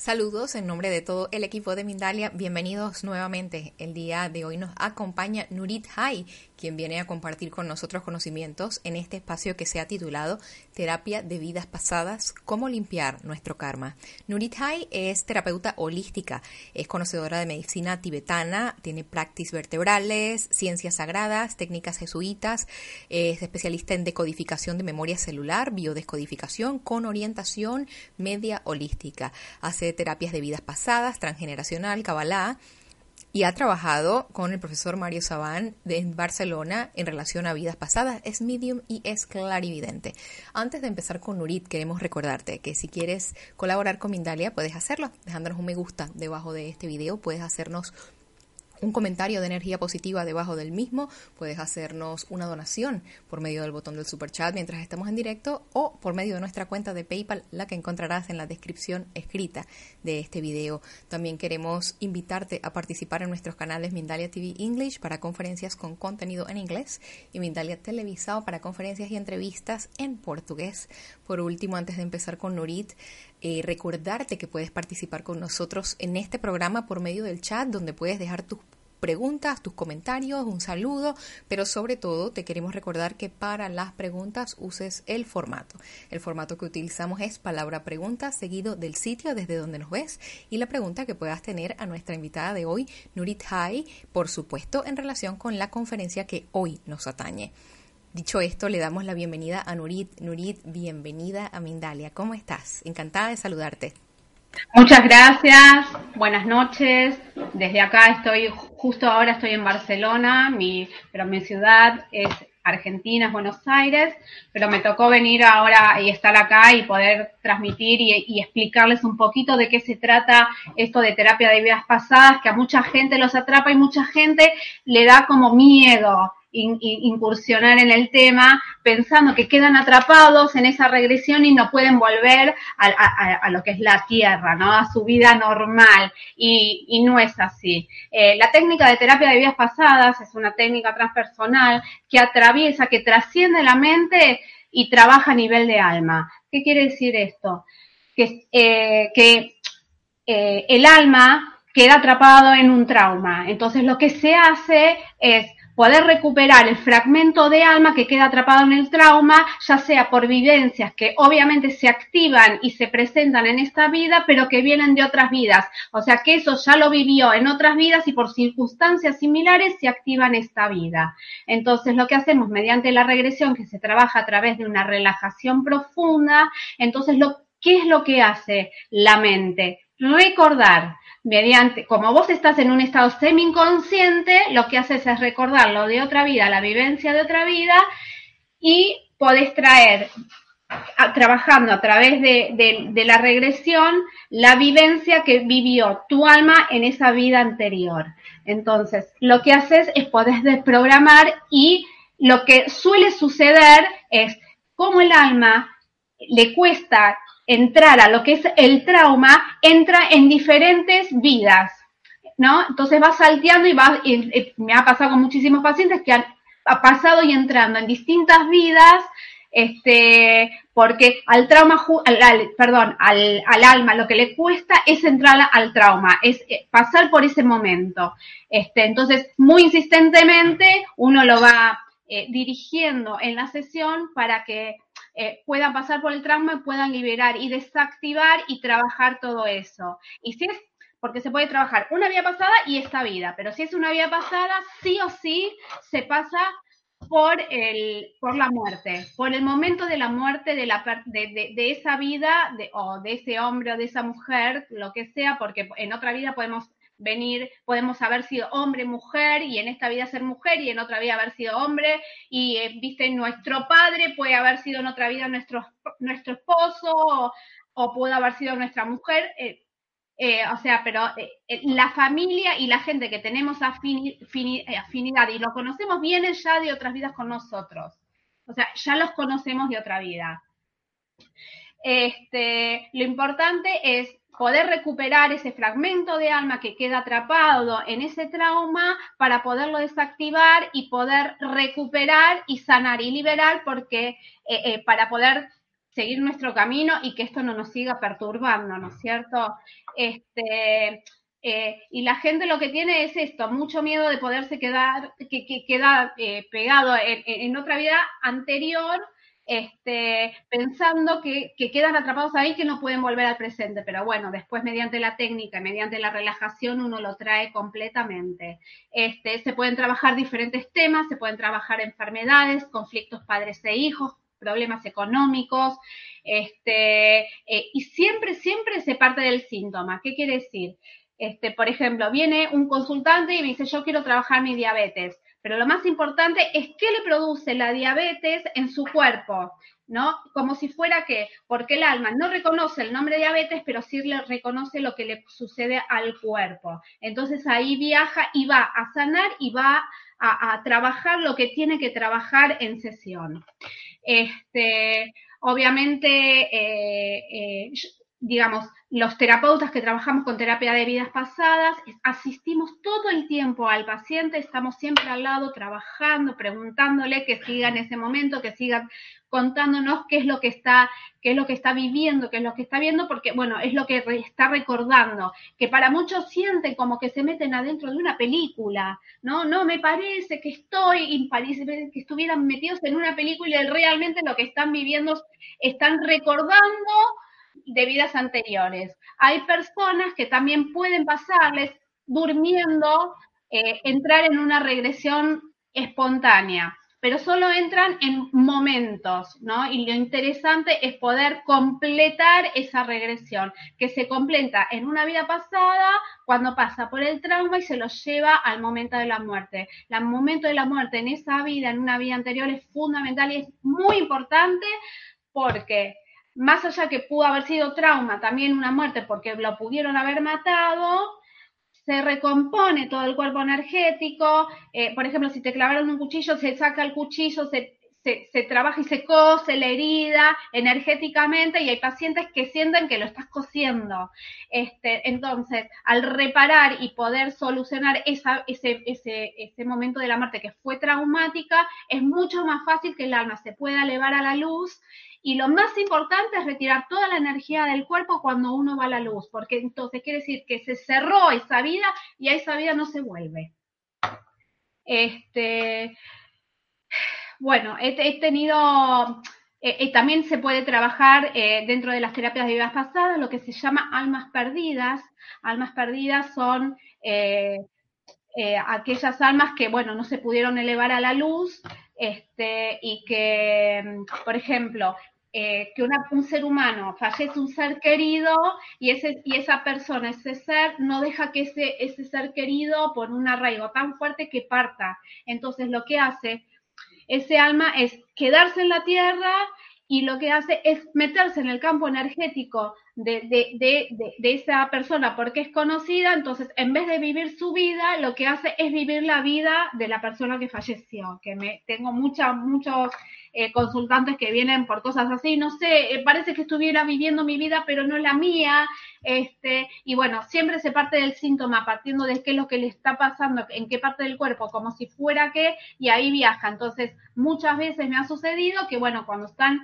Saludos en nombre de todo el equipo de Mindalia. Bienvenidos nuevamente. El día de hoy nos acompaña Nurit Hay, quien viene a compartir con nosotros conocimientos en este espacio que se ha titulado Terapia de vidas pasadas, cómo limpiar nuestro karma. Nurit Hay es terapeuta holística, es conocedora de medicina tibetana, tiene prácticas vertebrales, ciencias sagradas, técnicas jesuitas, es especialista en decodificación de memoria celular, biodescodificación con orientación media holística. Hace terapias de vidas pasadas, transgeneracional, Kabbalah, y ha trabajado con el profesor Mario Sabán de Barcelona en relación a vidas pasadas. Es medium y es clarividente. Antes de empezar con Nurit, queremos recordarte que si quieres colaborar con Mindalia, puedes hacerlo dejándonos un me gusta debajo de este video. Puedes hacernos un comentario de energía positiva debajo del mismo, puedes hacernos una donación por medio del botón del super chat mientras estamos en directo o por medio de nuestra cuenta de PayPal, la que encontrarás en la descripción escrita de este video. También queremos invitarte a participar en nuestros canales Mindalia TV English para conferencias con contenido en inglés y Mindalia Televisado para conferencias y entrevistas en portugués. Por último, antes de empezar con Nurit, eh, recordarte que puedes participar con nosotros en este programa por medio del chat donde puedes dejar tus preguntas, tus comentarios, un saludo, pero sobre todo te queremos recordar que para las preguntas uses el formato. El formato que utilizamos es palabra pregunta seguido del sitio desde donde nos ves y la pregunta que puedas tener a nuestra invitada de hoy, Nurit Hai, por supuesto en relación con la conferencia que hoy nos atañe. Dicho esto, le damos la bienvenida a Nurit. Nurit, bienvenida a Mindalia. ¿Cómo estás? Encantada de saludarte. Muchas gracias, buenas noches. Desde acá estoy, justo ahora estoy en Barcelona, mi, pero mi ciudad es Argentina, es Buenos Aires, pero me tocó venir ahora y estar acá y poder transmitir y, y, explicarles un poquito de qué se trata esto de terapia de vidas pasadas, que a mucha gente los atrapa y mucha gente le da como miedo incursionar en el tema pensando que quedan atrapados en esa regresión y no pueden volver a, a, lo que es la tierra, ¿no? A su vida normal. Y, y no es así. Eh, la técnica de terapia de vidas pasadas es una técnica transpersonal que atraviesa, que trasciende la mente y trabaja a nivel de alma. ¿Qué quiere decir esto? Que, eh, que eh, el alma queda atrapado en un trauma. Entonces lo que se hace es poder recuperar el fragmento de alma que queda atrapado en el trauma, ya sea por vivencias que obviamente se activan y se presentan en esta vida, pero que vienen de otras vidas. O sea que eso ya lo vivió en otras vidas y por circunstancias similares se activa en esta vida. Entonces lo que hacemos mediante la regresión, que se trabaja a través de una relajación profunda, entonces lo, ¿qué es lo que hace la mente? Recordar mediante, como vos estás en un estado semi-inconsciente, lo que haces es recordar lo de otra vida, la vivencia de otra vida, y podés traer, trabajando a través de, de, de, la regresión, la vivencia que vivió tu alma en esa vida anterior. Entonces, lo que haces es podés desprogramar y lo que suele suceder es, como el alma le cuesta entrar a lo que es el trauma, entra en diferentes vidas, ¿no? Entonces va salteando y va, me ha pasado con muchísimos pacientes que han ha pasado y entrando en distintas vidas, este, porque al trauma, al, al, perdón, al, al, alma lo que le cuesta es entrar al trauma, es eh, pasar por ese momento. Este, entonces, muy insistentemente uno lo va eh, dirigiendo en la sesión para que eh, puedan pasar por el trauma y puedan liberar y desactivar y trabajar todo eso. Y si es, porque se puede trabajar una vida pasada y esta vida, pero si es una vida pasada, sí o sí se pasa por, el, por la muerte, por el momento de la muerte de, la, de, esa vida o de ese hombre o de esa mujer, lo que sea, porque en otra vida podemos venir, podemos haber sido hombre, mujer, y en esta vida ser mujer, y en otra vida haber sido hombre, y eh, viste, nuestro padre puede haber sido en otra vida nuestro, nuestro esposo, o, o puede haber sido nuestra mujer, eh, eh, o sea, pero la familia y la gente que tenemos afinidad y lo conocemos vienen ya de otras vidas con nosotros. O sea, ya los conocemos de otra vida. Este, lo importante es poder recuperar ese fragmento de alma que queda atrapado en ese trauma para poderlo desactivar y poder recuperar y sanar y liberar porque eh, eh, para poder seguir nuestro camino y que esto no nos siga perturbando, ¿no es cierto? Este, eh, y la gente lo que tiene es esto, mucho miedo de poderse quedar, que, queda pegado en, otra vida anterior este, pensando que, quedan atrapados ahí, que no pueden volver al presente. Pero bueno, después mediante la técnica y mediante la relajación uno lo trae completamente. Este, se pueden trabajar diferentes temas, se pueden trabajar enfermedades, conflictos padres e hijos, problemas económicos, este, eh, y siempre, siempre se parte del síntoma. ¿Qué quiere decir? Este, por ejemplo, viene un consultante y me dice, yo quiero trabajar mi diabetes. Pero lo más importante es qué le produce la diabetes en su cuerpo, ¿no? Como si fuera que, porque el alma no reconoce el nombre de diabetes, pero sí le reconoce lo que le sucede al cuerpo. Entonces ahí viaja y va a sanar y va a, trabajar lo que tiene que trabajar en sesión. Este, obviamente, eh, eh, digamos, los terapeutas que trabajamos con terapia de vidas pasadas, asistimos todo el tiempo al paciente, estamos siempre al lado trabajando, preguntándole que siga en ese momento, que siga contándonos qué es lo que está, qué es lo que está viviendo, qué es lo que está viendo, porque bueno, es lo que está recordando, que para muchos sienten como que se meten adentro de una película, ¿no? No, me parece que estoy, y parece que estuvieran metidos en una película y realmente lo que están viviendo, están recordando de vidas anteriores. Hay personas que también pueden pasarles durmiendo, eh, entrar en una regresión espontánea, pero solo entran en momentos, ¿no? Y lo interesante es poder completar esa regresión, que se completa en una vida pasada cuando pasa por el trauma y se lo lleva al momento de la muerte. El momento de la muerte en esa vida, en una vida anterior, es fundamental y es muy importante porque más allá que pudo haber sido trauma, también una muerte porque lo pudieron haber matado, se recompone todo el cuerpo energético. Eh, por ejemplo, si te clavaron un cuchillo, se saca el cuchillo, se, se, trabaja y se cose la herida energéticamente y hay pacientes que sienten que lo estás cosiendo. Este, entonces, al reparar y poder solucionar esa, ese, ese, ese momento de la muerte que fue traumática, es mucho más fácil que el alma se pueda elevar a la luz y lo más importante es retirar toda la energía del cuerpo cuando uno va a la luz, porque entonces quiere decir que se cerró esa vida y a esa vida no se vuelve. Este, bueno, he, tenido, eh, eh, también se puede trabajar eh, dentro de las terapias de vidas pasadas lo que se llama almas perdidas. Almas perdidas son aquellas almas que, bueno, no se pudieron elevar a la luz este, y que, por ejemplo, eh, que un ser humano fallece un ser querido y, ese, y esa persona, ese ser, no deja que ese, ese ser querido por un arraigo tan fuerte que parta. Entonces lo que hace ese alma es quedarse en la tierra y lo que hace es meterse en el campo energético de, de, de, de, esa persona porque es conocida, entonces en vez de vivir su vida, lo que hace es vivir la vida de la persona que falleció, que me tengo mucha, muchos eh, consultantes que vienen por cosas así, no sé, eh, parece que estuviera viviendo mi vida, pero no la mía, este, y bueno, siempre se parte del síntoma, partiendo de qué es lo que le está pasando, en qué parte del cuerpo, como si fuera qué, y ahí viaja. Entonces, muchas veces me ha sucedido que, bueno, cuando están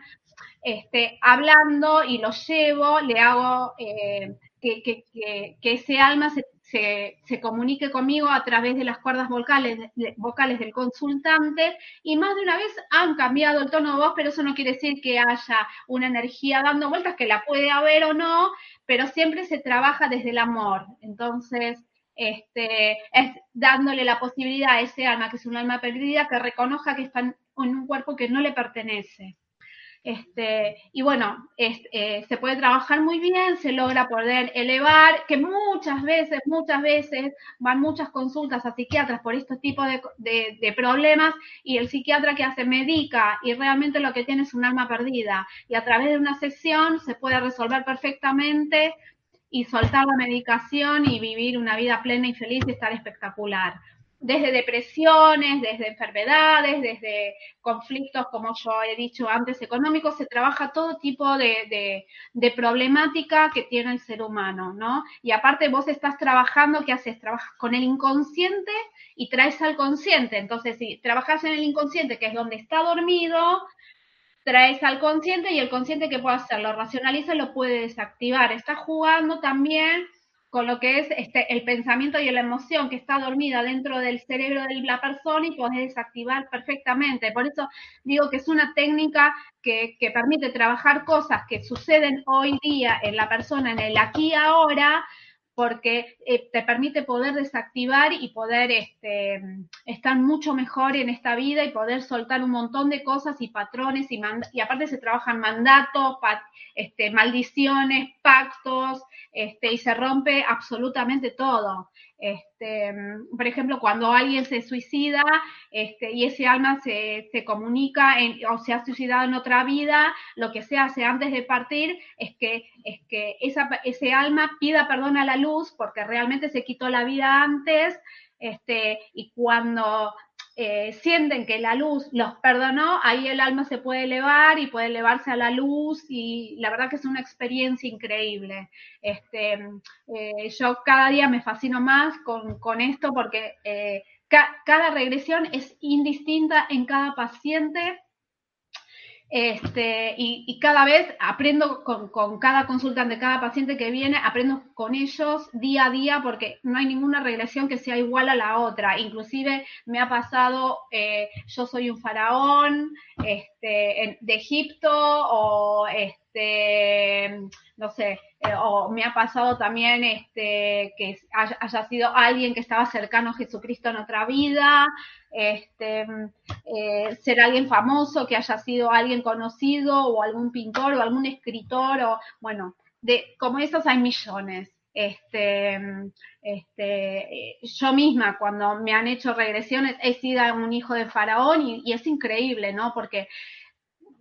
este, hablando y lo llevo, le hago eh, que, ese alma se, comunique conmigo a través de las cuerdas vocales, vocales del consultante y más de una vez han cambiado el tono de voz, pero eso no quiere decir que haya una energía dando vueltas, que la puede haber o no, pero siempre se trabaja desde el amor. Entonces, este, es dándole la posibilidad a ese alma, que es un alma perdida, que reconozca que está en un cuerpo que no le pertenece. Este, y bueno, eh, se puede trabajar muy bien, se logra poder elevar, que muchas veces, muchas veces van muchas consultas a psiquiatras por estos tipos de, de, problemas y el psiquiatra que hace medica y realmente lo que tiene es un alma perdida. Y a través de una sesión se puede resolver perfectamente y soltar la medicación y vivir una vida plena y feliz y estar espectacular desde depresiones, desde enfermedades, desde conflictos, como yo he dicho antes, económicos, se trabaja todo tipo de, de, problemática que tiene el ser humano, ¿no? Y aparte vos estás trabajando, ¿qué haces? Trabajas con el inconsciente y traes al consciente. Entonces, si trabajas en el inconsciente, que es donde está dormido, traes al consciente y el consciente que puede hacer, lo racionaliza lo puede desactivar. Está jugando también con lo que es este, el pensamiento y la emoción que está dormida dentro del cerebro de la persona y podés desactivar perfectamente. Por eso digo que es una técnica que, que permite trabajar cosas que suceden hoy día en la persona, en el aquí ahora, porque eh, te permite poder desactivar y poder este, estar mucho mejor en esta vida y poder soltar un montón de cosas y patrones y, y aparte se trabajan mandatos, este, maldiciones, pactos este, y se rompe absolutamente todo. Este, por ejemplo, cuando alguien se suicida este, y ese alma se, se comunica o se ha suicidado en otra vida, lo que se hace antes de partir es que, es que ese alma pida perdón a la luz porque realmente se quitó la vida antes este, y cuando eh, sienten que la luz los perdonó, ahí el alma se puede elevar y puede elevarse a la luz y la verdad que es una experiencia increíble. Este, eh, yo cada día me fascino más con, con esto porque eh, cada regresión es indistinta en cada paciente este, y, cada vez aprendo con, cada consultante, cada paciente que viene, aprendo con ellos día a día porque no hay ninguna regresión que sea igual a la otra. Inclusive me ha pasado, eh, yo soy un faraón este, de Egipto o este, no sé, eh, o me ha pasado también este, que haya, sido alguien que estaba cercano a Jesucristo en otra vida, este, eh, ser alguien famoso, que haya sido alguien conocido, o algún pintor, o algún escritor, o bueno, de, como esos hay millones. Este, este, yo misma cuando me han hecho regresiones he sido un hijo de faraón y, es increíble, ¿no? Porque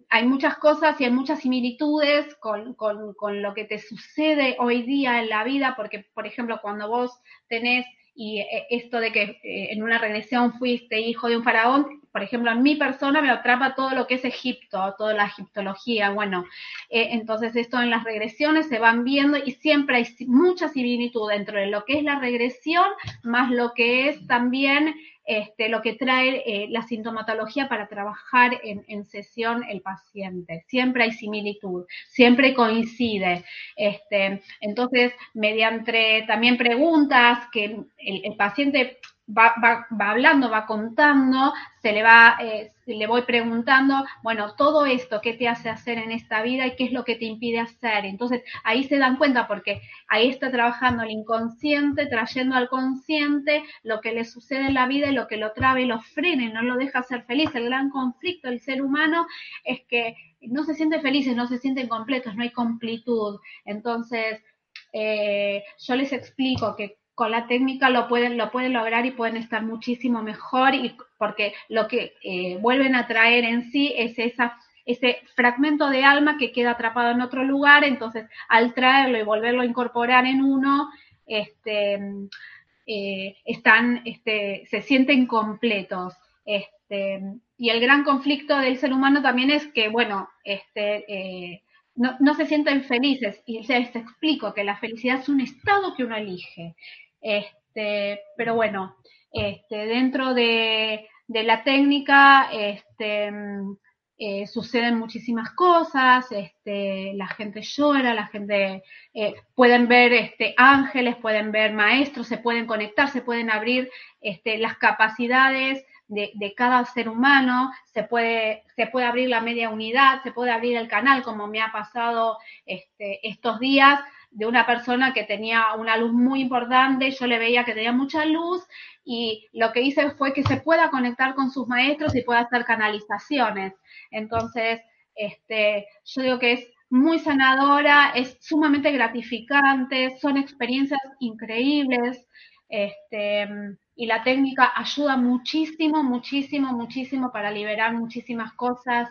hay muchas cosas y hay muchas similitudes con, con, con, lo que te sucede hoy día en la vida, porque, por ejemplo, cuando vos tenés y eh, esto de que eh, en una regresión fuiste hijo de un faraón, por ejemplo, en mi persona me atrapa todo lo que es Egipto, toda la egiptología, bueno, eh, entonces esto en las regresiones se van viendo y siempre hay mucha similitud dentro de lo que es la regresión, más lo que es también este, lo que trae eh, la sintomatología para trabajar en, sesión el paciente. Siempre hay similitud, siempre coincide. Este, entonces, mediante también preguntas que el paciente va, va, va, hablando, va contando, se le va, eh, le voy preguntando, bueno, todo esto, ¿qué te hace hacer en esta vida y qué es lo que te impide hacer? Entonces, ahí se dan cuenta porque ahí está trabajando el inconsciente, trayendo al consciente lo que le sucede en la vida y lo que lo traba y lo frena y no lo deja ser feliz. El gran conflicto del ser humano es que no se siente felices, no se sienten completos, no hay completud. Entonces, eh, yo les explico que con la técnica lo pueden, lo pueden lograr y pueden estar muchísimo mejor y porque lo que eh, vuelven a traer en sí es ese fragmento de alma que queda atrapado en otro lugar, entonces al traerlo y volverlo a incorporar en uno, este, eh, están, este, se sienten completos. Este, y el gran conflicto del ser humano también es que, bueno, eh, no, no, se sienten felices. Y les explico que la felicidad es un estado que uno elige. Este, pero bueno, este, dentro de, la técnica este, eh, suceden muchísimas cosas, este, la gente llora, la gente eh, pueden ver este, ángeles, pueden ver maestros, se pueden conectar, se pueden abrir este, las capacidades de, cada ser humano, se puede, abrir la media unidad, se puede abrir el canal, como me ha pasado estos días, de una persona que tenía una luz muy importante, yo le veía que tenía mucha luz y lo que hice fue que se pueda conectar con sus maestros y pueda hacer canalizaciones. Entonces, este, yo digo que es muy sanadora, es sumamente gratificante, son experiencias increíbles, este, y la técnica ayuda muchísimo, muchísimo, muchísimo para liberar muchísimas cosas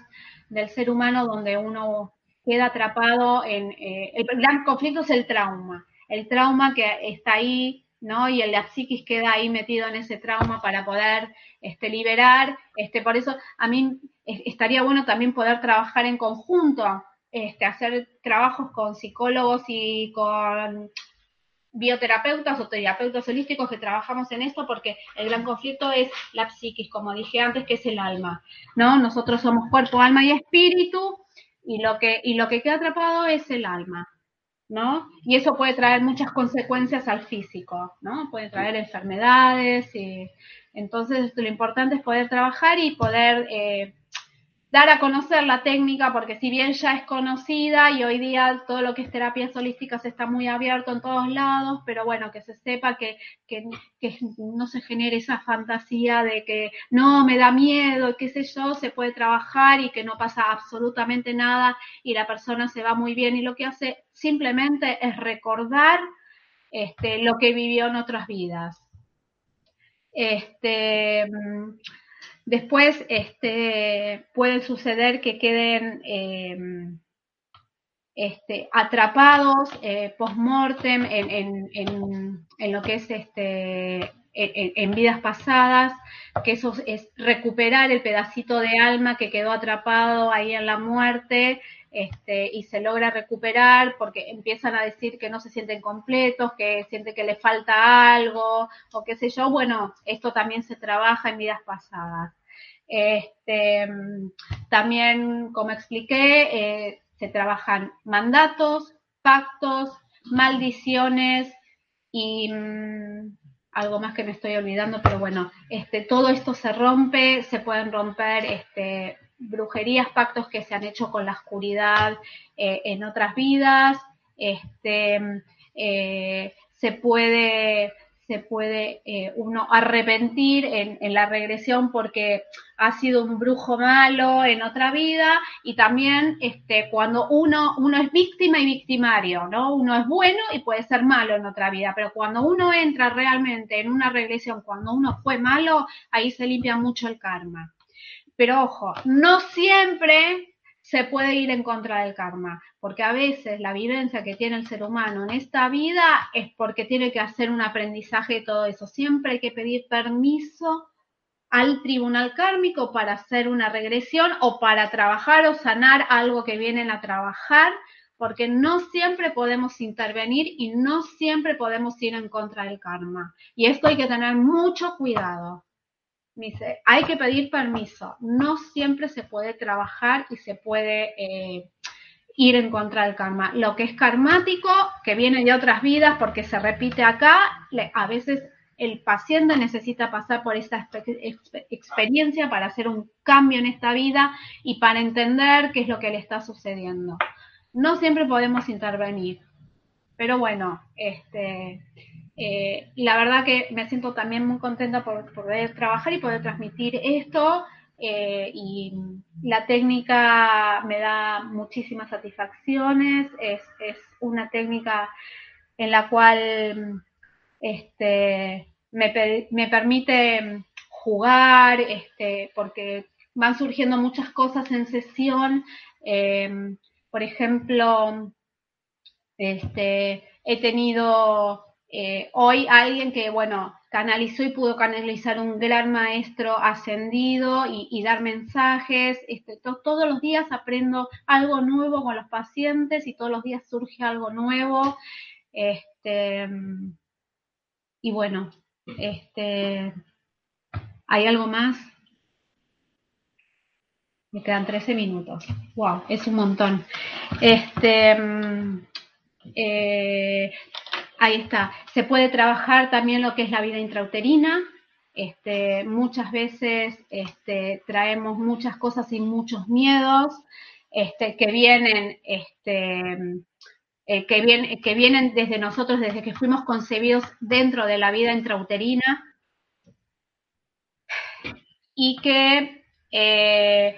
del ser humano donde uno queda atrapado en... Eh, el gran conflicto es el trauma. el trauma que está ahí, ¿no? Y el la psiquis queda ahí metido en ese trauma para poder este, liberar. Este, por eso a mí estaría bueno también poder trabajar en conjunto, este, hacer trabajos con psicólogos y con bioterapeutas o terapeutas holísticos que trabajamos en esto porque el gran conflicto es la psiquis, como dije antes, que es el alma, ¿no? Nosotros somos cuerpo, alma y espíritu y lo que, y lo que queda atrapado es el alma, ¿no? Y eso puede traer muchas consecuencias al físico, ¿no? Puede traer enfermedades y entonces lo importante es poder trabajar y poder eh, dar a conocer la técnica, porque si bien ya es conocida y hoy día todo lo que es terapias holísticas está muy abierto en todos lados, pero bueno, que se sepa que, que, no se genere esa fantasía de que no, me da miedo, qué sé yo, se puede trabajar y que no pasa absolutamente nada y la persona se va muy bien y lo que hace simplemente es recordar este, lo que vivió en otras vidas. Este, Después este, puede suceder que queden em, este, atrapados eh, post-mortem en, en, lo que es este, en, vidas pasadas, que eso es recuperar el pedacito de alma que quedó atrapado ahí en la muerte este, y se logra recuperar porque empiezan a decir que no se sienten completos, que sienten que les falta algo o qué sé yo. Bueno, esto también se trabaja en vidas pasadas. Este, también, como expliqué, eh, se trabajan mandatos, pactos, maldiciones y mm, algo más que me estoy olvidando, pero bueno, este, todo esto se rompe, se pueden romper este, brujerías, pactos que se han hecho con la oscuridad eh, en otras vidas, este, eh, se puede se puede eh, uno arrepentir en, en, la regresión porque ha sido un brujo malo en otra vida y también este, cuando uno, uno es víctima y victimario, ¿no? Uno es bueno y puede ser malo en otra vida, pero cuando uno entra realmente en una regresión, cuando uno fue malo, ahí se limpia mucho el karma. Pero ojo, no siempre se puede ir en contra del karma, porque a veces la vivencia que tiene el ser humano en esta vida es porque tiene que hacer un aprendizaje de todo eso. Siempre hay que pedir permiso al tribunal kármico para hacer una regresión o para trabajar o sanar algo que vienen a trabajar, porque no siempre podemos intervenir y no siempre podemos ir en contra del karma. Y esto hay que tener mucho cuidado dice, hay que pedir permiso. No siempre se puede trabajar y se puede eh, ir en contra del karma. Lo que es karmático, que viene de otras vidas porque se repite acá, a veces el paciente necesita pasar por esta experiencia para hacer un cambio en esta vida y para entender qué es lo que le está sucediendo. No siempre podemos intervenir, pero bueno, este, eh, la verdad que me siento también muy contenta por, poder trabajar y poder transmitir esto. Eh, y la técnica me da muchísimas satisfacciones. Es, una técnica en la cual este, me, permite jugar, este, porque van surgiendo muchas cosas en sesión. Eh, por ejemplo, este, he tenido eh, hoy alguien que, bueno, canalizó y pudo canalizar un gran maestro ascendido y, dar mensajes. Este, todos los días aprendo algo nuevo con los pacientes y todos los días surge algo nuevo. Este, y bueno, este, ¿hay algo más? Me quedan 13 minutos. Wow, es un montón. Este, eh, Ahí está. Se puede trabajar también lo que es la vida intrauterina. Este, muchas veces este, traemos muchas cosas y muchos miedos este, que vienen, eh, que vienen desde nosotros, desde que fuimos concebidos dentro de la vida intrauterina y que eh,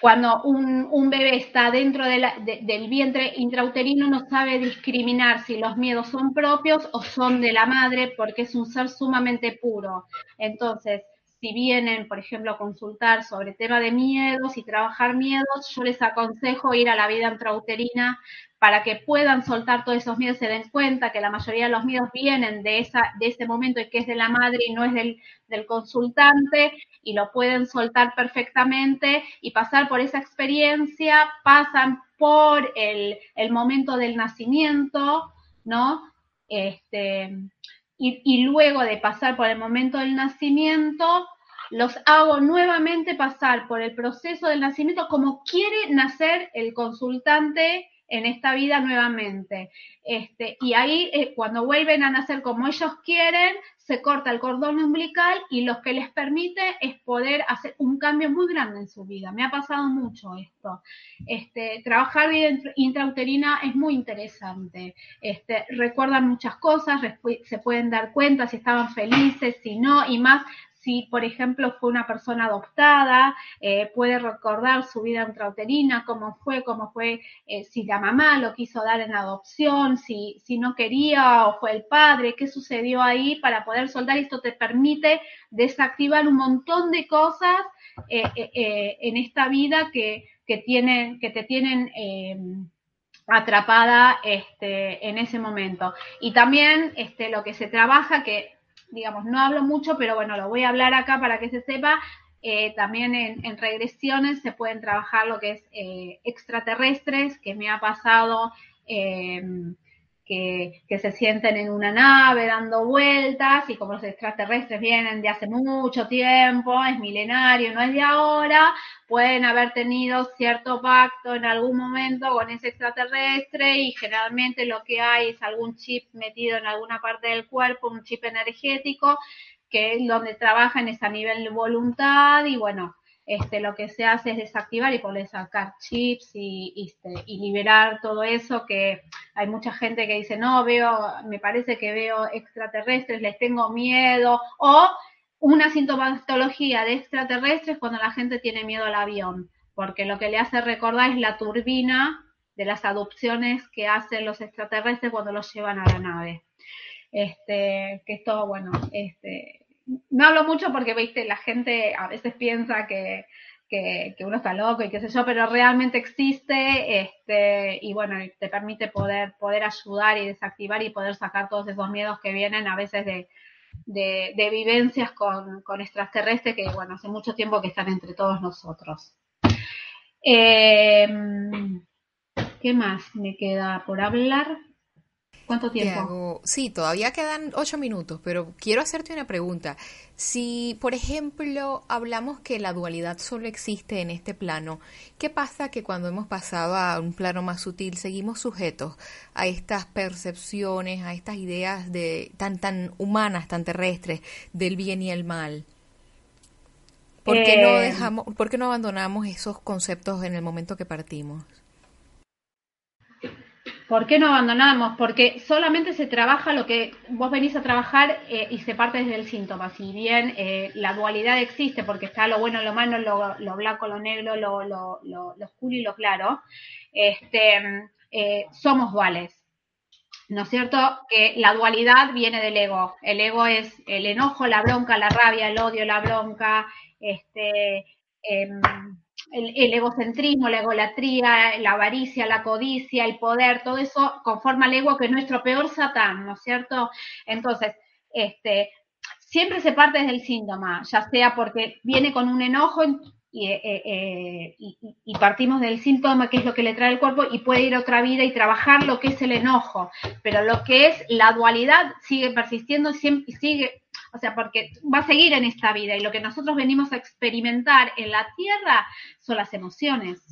cuando un, bebé está dentro del vientre intrauterino no sabe discriminar si los miedos son propios o son de la madre porque es un ser sumamente puro. Entonces, si vienen, por ejemplo, a consultar sobre tema de miedos y trabajar miedos, yo les aconsejo ir a la vida intrauterina para que puedan soltar todos esos miedos, se den cuenta que la mayoría de los miedos vienen de, esa, de ese momento y que es de la madre y no es del, del consultante y lo pueden soltar perfectamente y pasar por esa experiencia, pasan por el, el momento del nacimiento, ¿no? Este, y, luego de pasar por el momento del nacimiento, los hago nuevamente pasar por el proceso del nacimiento como quiere nacer el consultante en esta vida nuevamente. Este, y ahí, eh, cuando vuelven a nacer como ellos quieren, se corta el cordón umbilical y lo que les permite es poder hacer un cambio muy grande en su vida. Me ha pasado mucho esto. Este, trabajar vida intrauterina es muy interesante. Este, recuerdan muchas cosas, se pueden dar cuenta si estaban felices, si no, y más si, por ejemplo, fue una persona adoptada, eh, puede recordar su vida intrauterina, cómo fue, cómo fue, eh, si la mamá lo quiso dar en adopción, si, si no quería o fue el padre, qué sucedió ahí para poder soldar. Esto te permite desactivar un montón de cosas eh, en esta vida que, que, tienen, que te tienen atrapada este, en ese momento. Y también este, lo que se trabaja, que digamos, no hablo mucho, pero bueno, lo voy a hablar acá para que se sepa. Eh, también en, regresiones se pueden trabajar lo que es eh, extraterrestres, que me ha pasado eh, que, se sienten en una nave dando vueltas y como los extraterrestres vienen de hace mucho tiempo, es milenario, no es de ahora, pueden haber tenido cierto pacto en algún momento con ese extraterrestre y generalmente lo que hay es algún chip metido en alguna parte del cuerpo, un chip energético que es donde trabajan es a nivel de voluntad y bueno, este, lo que se hace es desactivar y poder sacar chips y, este, y, liberar todo eso que hay mucha gente que dice, no, veo, me parece que veo extraterrestres, les tengo miedo, o una sintomatología de extraterrestres cuando la gente tiene miedo al avión, porque lo que le hace recordar es la turbina de las adopciones que hacen los extraterrestres cuando los llevan a la nave. Este, que esto, bueno, este, no hablo mucho porque, viste, la gente a veces piensa que, uno está loco y qué sé yo, pero realmente existe, este, y bueno, te permite poder, ayudar y desactivar y poder sacar todos esos miedos que vienen a veces de, vivencias con, con, extraterrestres que, bueno, hace mucho tiempo que están entre todos nosotros. Em, ¿Qué más me queda por hablar? ¿Cuánto tiempo? Sí, todavía quedan ocho minutos, pero quiero hacerte una pregunta. Si, por ejemplo, hablamos que la dualidad solo existe en este plano, ¿qué pasa que cuando hemos pasado a un plano más sutil seguimos sujetos a estas percepciones, a estas ideas de tan tan humanas, tan terrestres, del bien y el mal? ¿Por qué no eh, dejamos, por qué no abandonamos esos conceptos en el momento que partimos? ¿Por qué no abandonamos? Porque solamente se trabaja lo que vos venís a trabajar eh, y se parte desde el síntoma. Si bien eh, la dualidad existe, porque está lo bueno, lo malo, lo, blanco, lo negro, lo, lo, lo, oscuro y lo claro, este, eh, somos duales. ¿No es cierto? Que la dualidad viene del ego. El ego es el enojo, la bronca, la rabia, el odio, la bronca, este, em, el, egocentrismo, la egolatría, la avaricia, la codicia, el poder, todo eso conforma el ego que es nuestro peor satán, ¿no es cierto? Entonces, este, siempre se parte desde el síntoma, ya sea porque viene con un enojo y, eh, eh, y, partimos del síntoma, que es lo que le trae el cuerpo, y puede ir a otra vida y trabajar lo que es el enojo, pero lo que es la dualidad sigue persistiendo y sigue o sea, porque va a seguir en esta vida y lo que nosotros venimos a experimentar en la tierra son las emociones.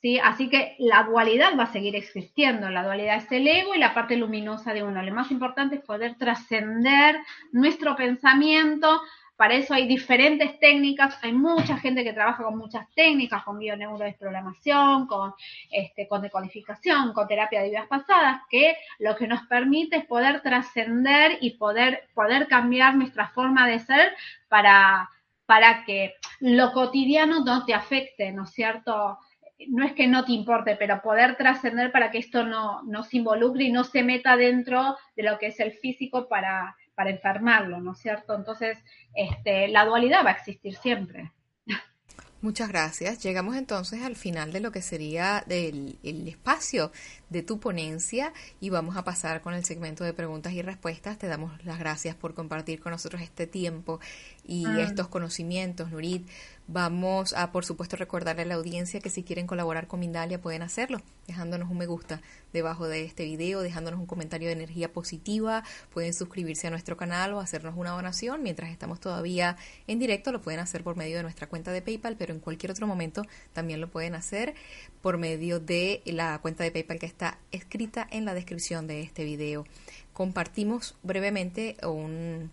¿Sí? Así que la dualidad va a seguir existiendo. La dualidad es el ego y la parte luminosa de uno. Lo más importante es poder trascender nuestro pensamiento para eso hay diferentes técnicas, hay mucha gente que trabaja con muchas técnicas, con bioneurodesprogramación, con, este, con decodificación, con terapia de vidas pasadas, que lo que nos permite es poder trascender y poder, poder cambiar nuestra forma de ser para, para que lo cotidiano no te afecte, ¿no es cierto? no es que no te importe, pero poder trascender para que esto no, no se involucre y no se meta dentro de lo que es el físico para, para enfermarlo, ¿no es cierto? Entonces, este, la dualidad va a existir siempre. Muchas gracias. Llegamos entonces al final de lo que sería el, el, espacio de tu ponencia y vamos a pasar con el segmento de preguntas y respuestas. Te damos las gracias por compartir con nosotros este tiempo y Mm. estos conocimientos, Nurit. Vamos a, por supuesto, recordarle a la audiencia que si quieren colaborar con Mindalia pueden hacerlo, dejándonos un me gusta debajo de este video, dejándonos un comentario de energía positiva, pueden suscribirse a nuestro canal o hacernos una donación. Mientras estamos todavía en directo, lo pueden hacer por medio de nuestra cuenta de PayPal, pero en cualquier otro momento también lo pueden hacer por medio de la cuenta de PayPal que está escrita en la descripción de este video. Compartimos brevemente un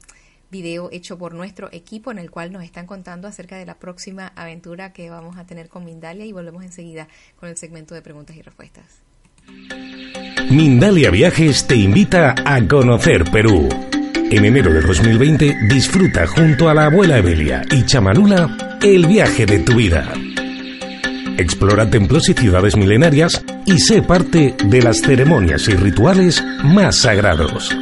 video hecho por nuestro equipo en el cual nos están contando acerca de la próxima aventura que vamos a tener con Mindalia y volvemos enseguida con el segmento de preguntas y respuestas. Mindalia Viajes te invita a conocer Perú. En enero de 2020 disfruta junto a la abuela Evelia y Chamanula el viaje de tu vida. Explora templos y ciudades milenarias y sé parte de las ceremonias y rituales más sagrados.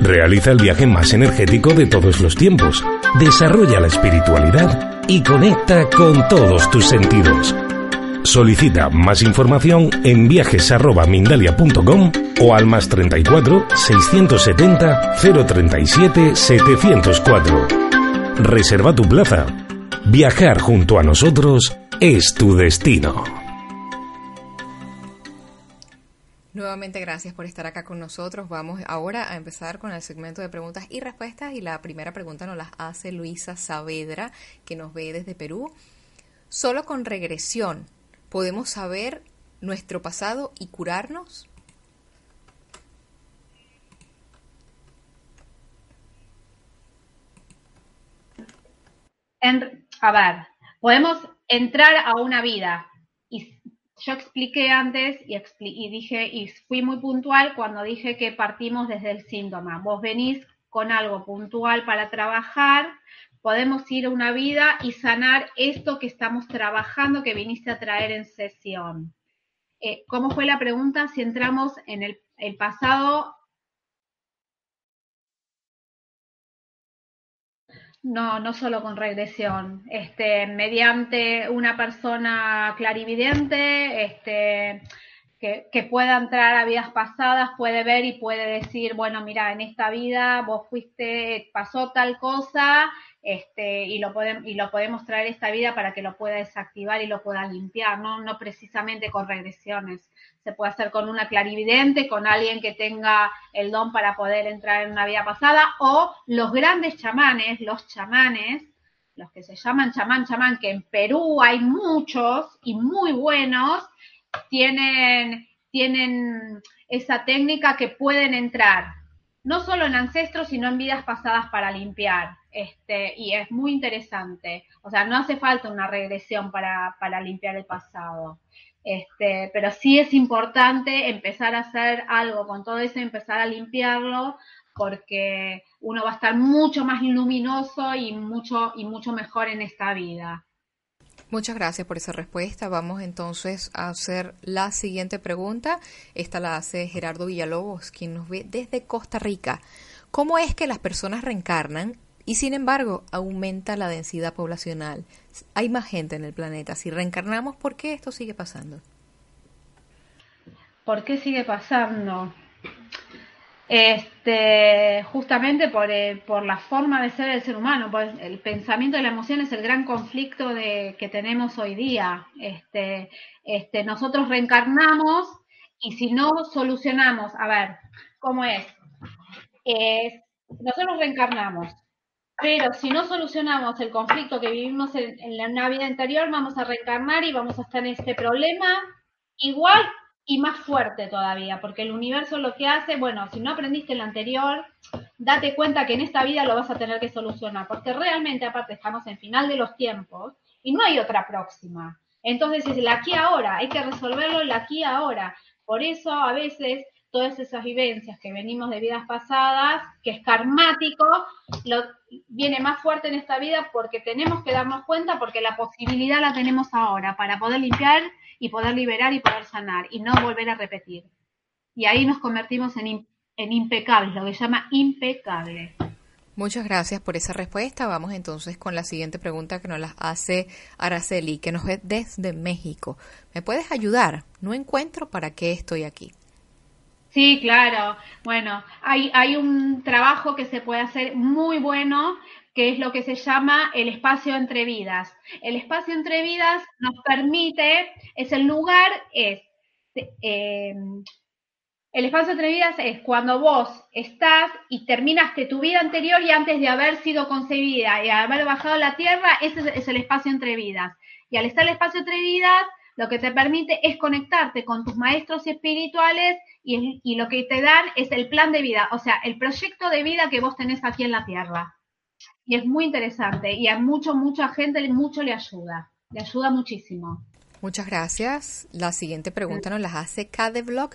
Realiza el viaje más energético de todos los tiempos. Desarrolla la espiritualidad y conecta con todos tus sentidos. Solicita más información en viajes@mindalia.com o al más 34 670 037 704. Reserva tu plaza. Viajar junto a nosotros es tu destino. Nuevamente gracias por estar acá con nosotros. Vamos ahora a empezar con el segmento de preguntas y respuestas y la primera pregunta nos la hace Luisa Saavedra, que nos ve desde Perú. Solo con regresión podemos saber nuestro pasado y curarnos. A ver, podemos entrar a una vida yo expliqué antes y, dije y fui muy puntual cuando dije que partimos desde el síntoma. Vos venís con algo puntual para trabajar, podemos ir a una vida y sanar esto que estamos trabajando que viniste a traer en sesión. Eh, ¿Cómo fue la pregunta? Si entramos en el pasado No, no solo con regresión, este, mediante una persona clarividente, este, que, que pueda entrar a vidas pasadas, puede ver y puede decir, bueno, mira, en esta vida vos fuiste, pasó tal cosa, este, y lo podemos, y lo podemos traer esta vida para que lo pueda desactivar y lo pueda limpiar, no, no precisamente con regresiones. Se puede hacer con una clarividente, con alguien que tenga el don para poder entrar en una vida pasada, o los grandes chamanes, los chamanes, los que se llaman chamán, chamán, que en Perú hay muchos y muy buenos, tienen, tienen esa técnica que pueden entrar, no solo en ancestros, sino en vidas pasadas para limpiar. Este, y es muy interesante. O sea, no hace falta una regresión para, para limpiar el pasado. Este, pero sí es importante empezar a hacer algo con todo eso, empezar a limpiarlo, porque uno va a estar mucho más luminoso y mucho, y mucho mejor en esta vida. Muchas gracias por esa respuesta. Vamos entonces a hacer la siguiente pregunta. Esta la hace Gerardo Villalobos, quien nos ve desde Costa Rica. ¿Cómo es que las personas reencarnan y sin embargo aumenta la densidad poblacional? Hay más gente en el planeta. Si reencarnamos, ¿por qué esto sigue pasando? ¿Por qué sigue pasando? Este, justamente por, eh, por la forma de ser del ser humano, pues el pensamiento y la emoción es el gran conflicto de, que tenemos hoy día. Este, este, nosotros reencarnamos y si no solucionamos, a ver, ¿cómo es? es nosotros reencarnamos, pero si no solucionamos el conflicto que vivimos en, la vida anterior, vamos a reencarnar y vamos a estar en este problema igual y más fuerte todavía, porque el universo lo que hace, bueno, si no aprendiste el anterior, date cuenta que en esta vida lo vas a tener que solucionar, porque realmente aparte estamos en final de los tiempos y no hay otra próxima. Entonces es el aquí ahora, hay que resolverlo el aquí ahora. Por eso a veces todas esas vivencias que venimos de vidas pasadas, que es karmático, lo, viene más fuerte en esta vida porque tenemos que darnos cuenta, porque la posibilidad la tenemos ahora para poder limpiar y poder liberar y poder sanar y no volver a repetir. Y ahí nos convertimos en, impecables, lo que se llama impecable. Muchas gracias por esa respuesta. Vamos entonces con la siguiente pregunta que nos la hace Araceli, que nos ve desde México. ¿Me puedes ayudar? No encuentro para qué estoy aquí. Sí, claro. Bueno, hay, hay un trabajo que se puede hacer muy bueno, que es lo que se llama el espacio entre vidas. El espacio entre vidas nos permite, es el lugar, es eh, el espacio entre vidas es cuando vos estás y terminaste tu vida anterior y antes de haber sido concebida y haber bajado a la tierra, ese es el espacio entre vidas. Y al estar el espacio entre vidas, lo que te permite es conectarte con tus maestros espirituales y, y, lo que te dan es el plan de vida, o sea, el proyecto de vida que vos tenés aquí en la tierra. Y es muy interesante y a mucho, mucha gente mucho le ayuda, le ayuda muchísimo. Muchas gracias. La siguiente pregunta nos la hace Vlog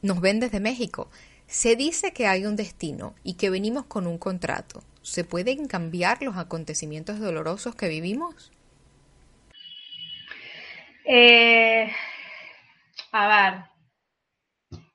nos ven desde México. Se dice que hay un destino y que venimos con un contrato. ¿Se pueden cambiar los acontecimientos dolorosos que vivimos? Eh, a ver,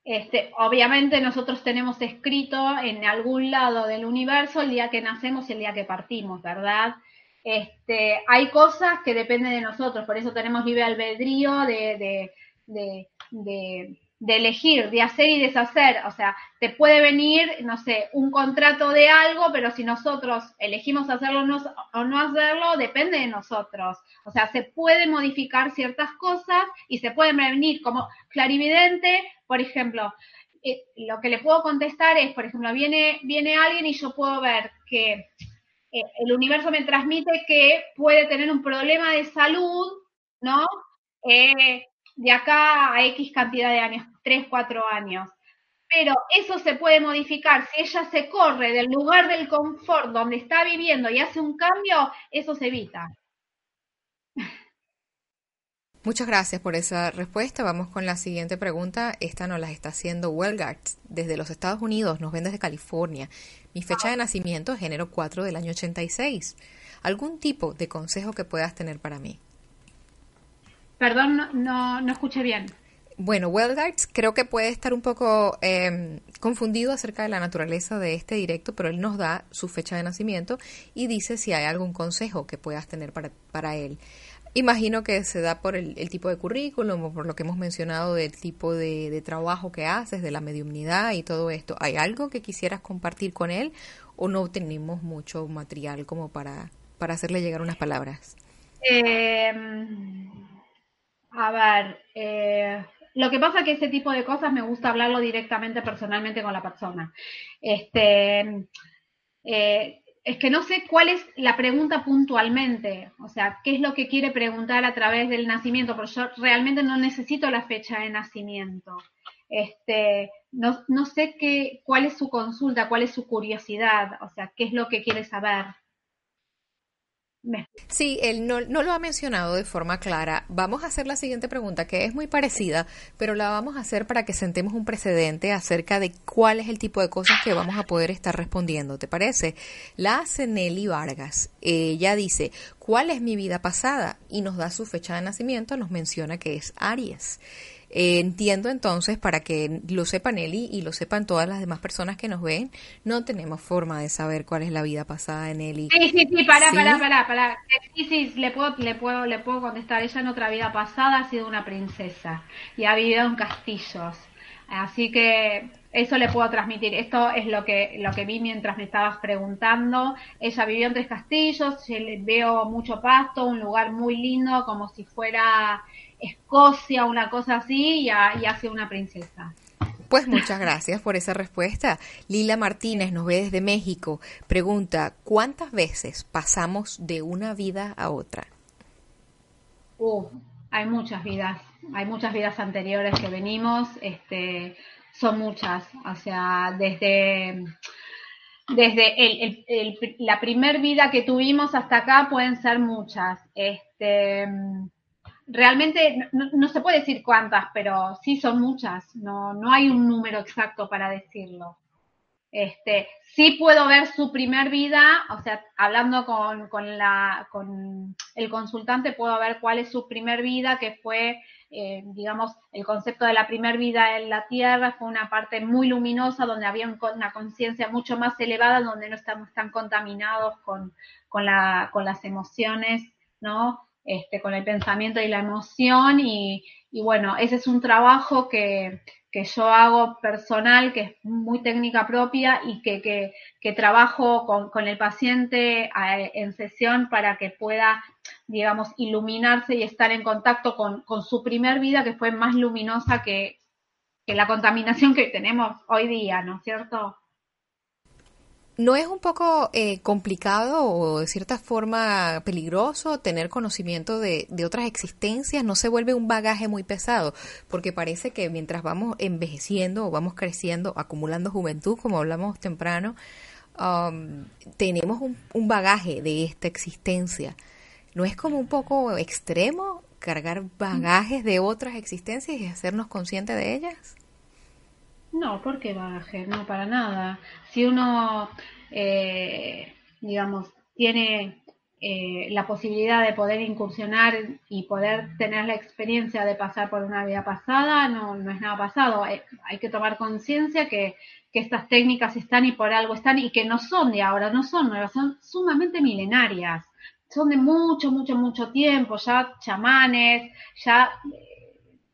este, obviamente nosotros tenemos escrito en algún lado del universo el día que nacemos y el día que partimos, ¿verdad? Este, hay cosas que dependen de nosotros, por eso tenemos libre albedrío de, de, de de elegir, de hacer y deshacer. O sea, te puede venir, no sé, un contrato de algo, pero si nosotros elegimos hacerlo o no hacerlo, depende de nosotros. O sea, se puede modificar ciertas cosas y se puede venir como clarividente, por ejemplo. Eh, lo que le puedo contestar es, por ejemplo, viene, viene alguien y yo puedo ver que eh, el universo me transmite que puede tener un problema de salud, ¿no? Eh, de acá a X cantidad de años, 3, 4 años. Pero eso se puede modificar. Si ella se corre del lugar del confort donde está viviendo y hace un cambio, eso se evita. Muchas gracias por esa respuesta. Vamos con la siguiente pregunta. Esta nos la está haciendo Wellgard desde los Estados Unidos. Nos ven desde California. Mi fecha de nacimiento es enero 4 del año 86. ¿Algún tipo de consejo que puedas tener para mí? Perdón, no, no, escuché bien. Bueno, Wellgards creo que puede estar un poco em, confundido acerca de la naturaleza de este directo, pero él nos da su fecha de nacimiento y dice si hay algún consejo que puedas tener para, para él. Imagino que se da por el, tipo de currículum o por lo que hemos mencionado del tipo de, de, trabajo que haces, de la mediumnidad y todo esto. ¿Hay algo que quisieras compartir con él o no tenemos mucho material como para, para hacerle llegar unas palabras? Eh, a ver, eh, lo que pasa es que ese tipo de cosas me gusta hablarlo directamente, personalmente con la persona. Este, eh, es que no sé cuál es la pregunta puntualmente, o sea, qué es lo que quiere preguntar a través del nacimiento, porque yo realmente no necesito la fecha de nacimiento. Este, no, no sé qué, cuál es su consulta, cuál es su curiosidad, o sea, qué es lo que quiere saber. Sí, él no, no, lo ha mencionado de forma clara. Vamos a hacer la siguiente pregunta, que es muy parecida, pero la vamos a hacer para que sentemos un precedente acerca de cuál es el tipo de cosas que vamos a poder estar respondiendo. ¿Te parece? La hace Nelly Vargas. Ella dice, ¿cuál es mi vida pasada? Y nos da su fecha de nacimiento, nos menciona que es Aries. Eh, entiendo entonces, para que lo sepan Nelly y lo sepan todas las demás personas que nos ven, no tenemos forma de saber cuál es la vida pasada de Nelly. Sí, sí, sí, pará, pará, pará, pará. Sí, sí, le puedo, le puedo, le puedo contestar. Ella en otra vida pasada ha sido una princesa y ha vivido en castillos. Así que eso le puedo transmitir. Esto es lo que, lo que vi mientras me estabas preguntando. Ella vivió en tres castillos, veo mucho pasto, un lugar muy lindo, como si fuera Escocia, una cosa así, y, hace una princesa. Pues muchas gracias por esa respuesta. Lila Martínez nos ve desde México. Pregunta, ¿cuántas veces pasamos de una vida a otra? Uh, hay muchas vidas, hay muchas vidas anteriores que venimos, este, son muchas, o sea, desde, desde la primer vida que tuvimos hasta acá pueden ser muchas. Este, realmente no, se puede decir cuántas, pero sí son muchas. No, no hay un número exacto para decirlo. Este, sí puedo ver su primer vida, o sea, hablando con, con, con el consultante, puedo ver cuál es su primer vida, que fue eh, digamos, el concepto de la primer vida en la Tierra fue una parte muy luminosa, donde había una conciencia mucho más elevada, donde no estamos tan contaminados con, con, la, con las emociones, ¿no? Este, con el pensamiento y la emoción y, bueno, ese es un trabajo que, que yo hago personal, que es muy técnica propia y que, que, que trabajo con, con, el paciente eh, en sesión para que pueda, digamos, iluminarse y estar en contacto con, su primer vida, que fue más luminosa que, la contaminación que tenemos hoy día, ¿no es cierto? ¿No es un poco eh, complicado o de cierta forma peligroso tener conocimiento de, de, otras existencias? ¿No se vuelve un bagaje muy pesado? Porque parece que mientras vamos envejeciendo o vamos creciendo, acumulando juventud, como hablamos temprano, um, tenemos un, un bagaje de esta existencia. ¿No es como un poco extremo cargar bagajes de otras existencias y hacernos conscientes de ellas? No, ¿por qué bagaje? No, para nada. Si uno, eh, digamos, tiene eh, la posibilidad de poder incursionar y poder tener la experiencia de pasar por una vida pasada, no, no es nada pasado. Hay, hay que tomar conciencia que, que estas técnicas están y por algo están y que no son de ahora, no son nuevas, son sumamente milenarias. Son de mucho, mucho, mucho tiempo, ya chamanes, ya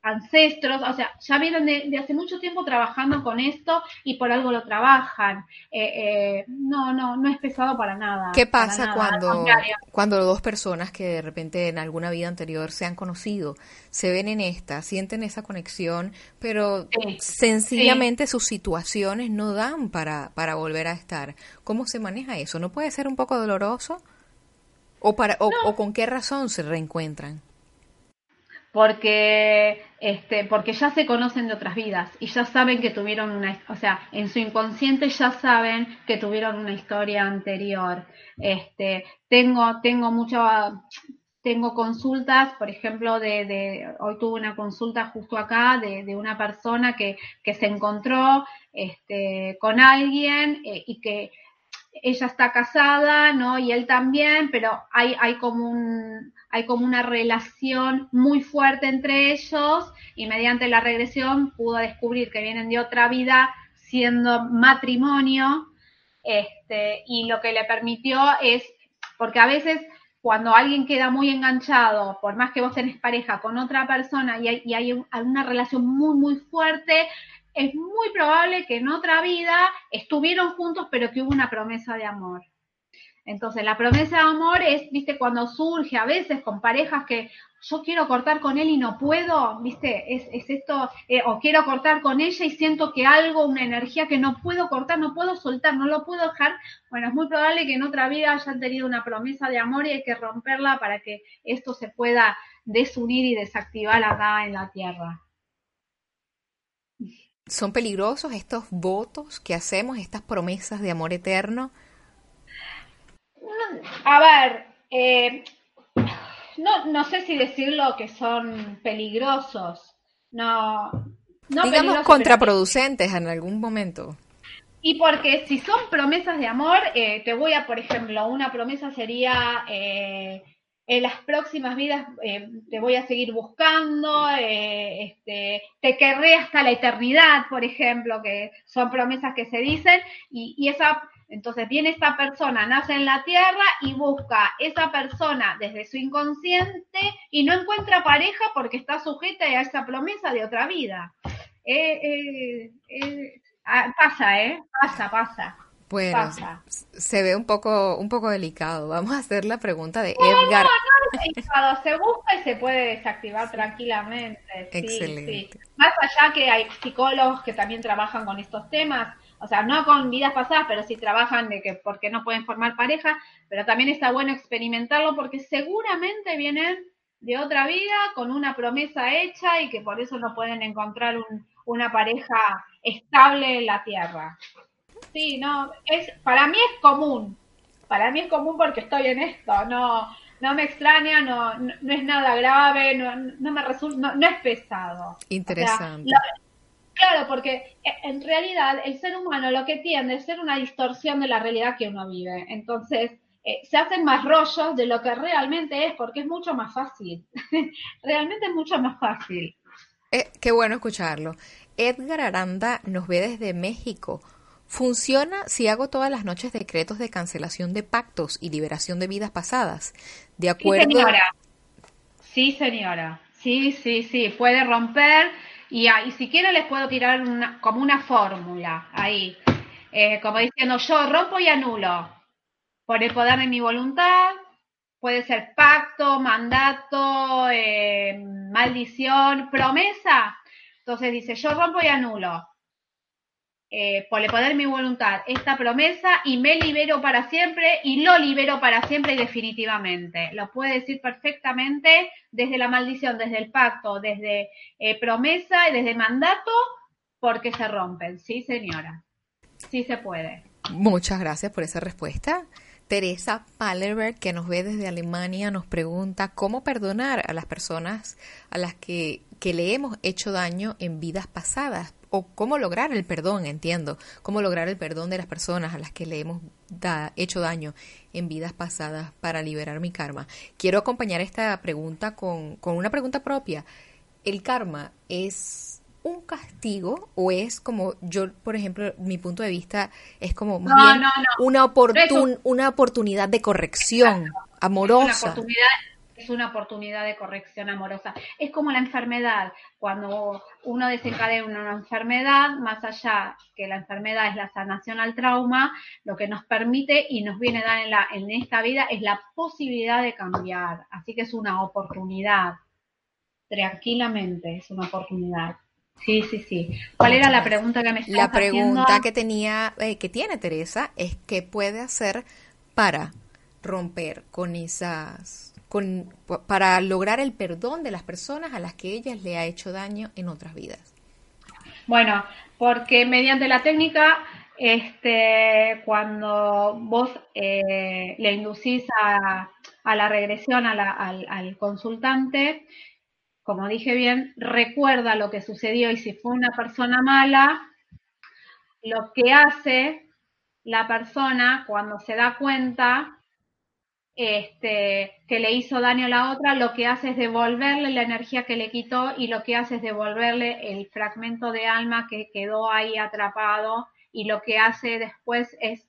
ancestros, o sea, ya vienen de, de, hace mucho tiempo trabajando con esto y por algo lo trabajan. Eh, eh, no, no, no es pesado para nada. ¿Qué pasa nada, cuando, cuando dos personas que de repente en alguna vida anterior se han conocido, se ven en esta, sienten esa conexión, pero sí, sencillamente sí. sus situaciones no dan para, para volver a estar? ¿Cómo se maneja eso? ¿No puede ser un poco doloroso? ¿O, para, o, no. o con qué razón se reencuentran? porque este porque ya se conocen de otras vidas y ya saben que tuvieron una o sea en su inconsciente ya saben que tuvieron una historia anterior este tengo tengo mucha tengo consultas por ejemplo de, de hoy tuve una consulta justo acá de, de una persona que, que se encontró este con alguien eh, y que ella está casada, ¿no? Y él también, pero hay, hay como un, hay como una relación muy fuerte entre ellos y mediante la regresión pudo descubrir que vienen de otra vida siendo matrimonio, este, y lo que le permitió es, porque a veces cuando alguien queda muy enganchado, por más que vos tenés pareja con otra persona y hay, y hay una relación muy, muy fuerte, es muy probable que en otra vida estuvieron juntos, pero que hubo una promesa de amor. Entonces, la promesa de amor es, viste, cuando surge a veces con parejas que yo quiero cortar con él y no puedo, viste, es, es esto, eh, o quiero cortar con ella y siento que algo, una energía que no puedo cortar, no puedo soltar, no lo puedo dejar. Bueno, es muy probable que en otra vida hayan tenido una promesa de amor y hay que romperla para que esto se pueda desunir y desactivar acá en la tierra. ¿Son peligrosos estos votos que hacemos, estas promesas de amor eterno? A ver, eh, no, no sé si decirlo que son peligrosos. No, no digamos contraproducentes en algún momento. Y porque si son promesas de amor, eh, te voy a, por ejemplo, una promesa sería eh, en las próximas vidas eh, te voy a seguir buscando, eh, este, te querré hasta la eternidad, por ejemplo, que son promesas que se dicen, y, y, esa, entonces viene esta persona, nace en la tierra y busca esa persona desde su inconsciente y no encuentra pareja porque está sujeta a esa promesa de otra vida. Eh, pasa, ¿eh? Pasa, pasa. Bueno, pasa. se ve un poco, un poco delicado. Vamos a hacer la pregunta de no, Edgar. No, no es delicado. Se busca y se puede desactivar tranquilamente. Excelente. Sí, sí. Más allá que hay psicólogos que también trabajan con estos temas, o sea, no con vidas pasadas, pero sí trabajan de que porque no pueden formar pareja, pero también está bueno experimentarlo porque seguramente vienen de otra vida con una promesa hecha y que por eso no pueden encontrar un, una pareja estable en la tierra. Sí, no, es, para mí es común. Para mí es común porque estoy en esto. No, no me extraña, no, no, no es nada grave, no, no me resulta, no, no, es pesado. Interesante. O sea, la, claro, porque en realidad el ser humano lo que tiende es ser una distorsión de la realidad que uno vive. Entonces, eh, se hacen más rollos de lo que realmente es, porque es mucho más fácil. realmente es mucho más fácil. Eh, qué bueno escucharlo. Edgar Aranda nos ve desde México. ¿Funciona si hago todas las noches decretos de cancelación de pactos y liberación de vidas pasadas? De acuerdo. Sí, señora. Sí, señora. Sí, sí, sí. Puede romper y, ah, y si quiere les puedo tirar una, como una fórmula ahí. Eh, como diciendo, yo rompo y anulo por el poder de mi voluntad. Puede ser pacto, mandato, eh, maldición, promesa. Entonces dice, yo rompo y anulo eh, por de mi voluntad esta promesa y me libero para siempre y lo libero para siempre y definitivamente. Lo puede decir perfectamente desde la maldición, desde el pacto, desde eh, promesa y desde mandato, porque se rompen. Sí, señora. Sí se puede. Muchas gracias por esa respuesta. Teresa Pallerberg, que nos ve desde Alemania, nos pregunta cómo perdonar a las personas a las que, que le hemos hecho daño en vidas pasadas o cómo lograr el perdón, entiendo, cómo lograr el perdón de las personas a las que le hemos hecho daño en vidas pasadas para liberar mi karma. Quiero acompañar esta pregunta con, con una pregunta propia. ¿El karma es un castigo o es como yo, por ejemplo, mi punto de vista es como más bien Una, oportun, una oportunidad de corrección amorosa? es una oportunidad de corrección amorosa. Es como la enfermedad. Cuando uno desencadena una enfermedad, más allá que la enfermedad es la sanación al trauma, lo que nos permite y nos viene a dar en, la, en esta vida es la posibilidad de cambiar. Así que es una oportunidad. Tranquilamente, es una oportunidad. Sí, sí, sí. ¿Cuál era la pregunta que me estabas La pregunta que tenía, eh, que tiene Teresa, es qué puede hacer para romper con esas con, para lograr el perdón de las personas a las que ella le ha hecho daño en otras vidas? Bueno, porque mediante la técnica, este, cuando vos eh, le inducís a, la regresión al, al consultante, como dije bien, recuerda lo que sucedió y si fue una persona mala, lo que hace la persona cuando se da cuenta este, que le hizo daño a la otra, lo que hace es devolverle la energía que le quitó y lo que hace es devolverle el fragmento de alma que quedó ahí atrapado y lo que hace después es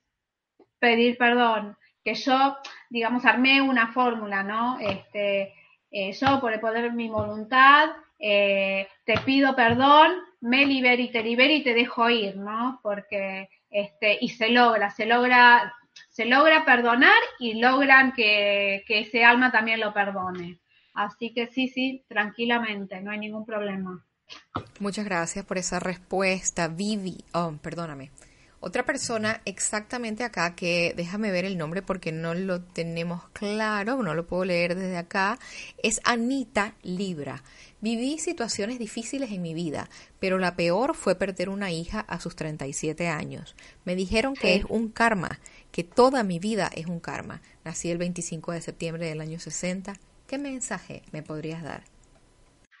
pedir perdón. Que yo, digamos, armé una fórmula, ¿no? Este, eh, yo por el poder de mi voluntad eh, te pido perdón, me libero y te libero y te dejo ir, ¿no? Porque, este, y se logra, se logra se logra perdonar y logran que, ese alma también lo perdone. Así que sí, sí, tranquilamente, no hay ningún problema. Muchas gracias por esa respuesta, Vivi. Oh, perdóname. Otra persona exactamente acá que déjame ver el nombre porque no lo tenemos claro, no lo puedo leer desde acá, es Anita Libra. Viví situaciones difíciles en mi vida, pero la peor fue perder una hija a sus 37 años. Me dijeron que es un karma que toda mi vida es un karma. Nací el 25 de septiembre del año 60. ¿Qué mensaje me podrías dar?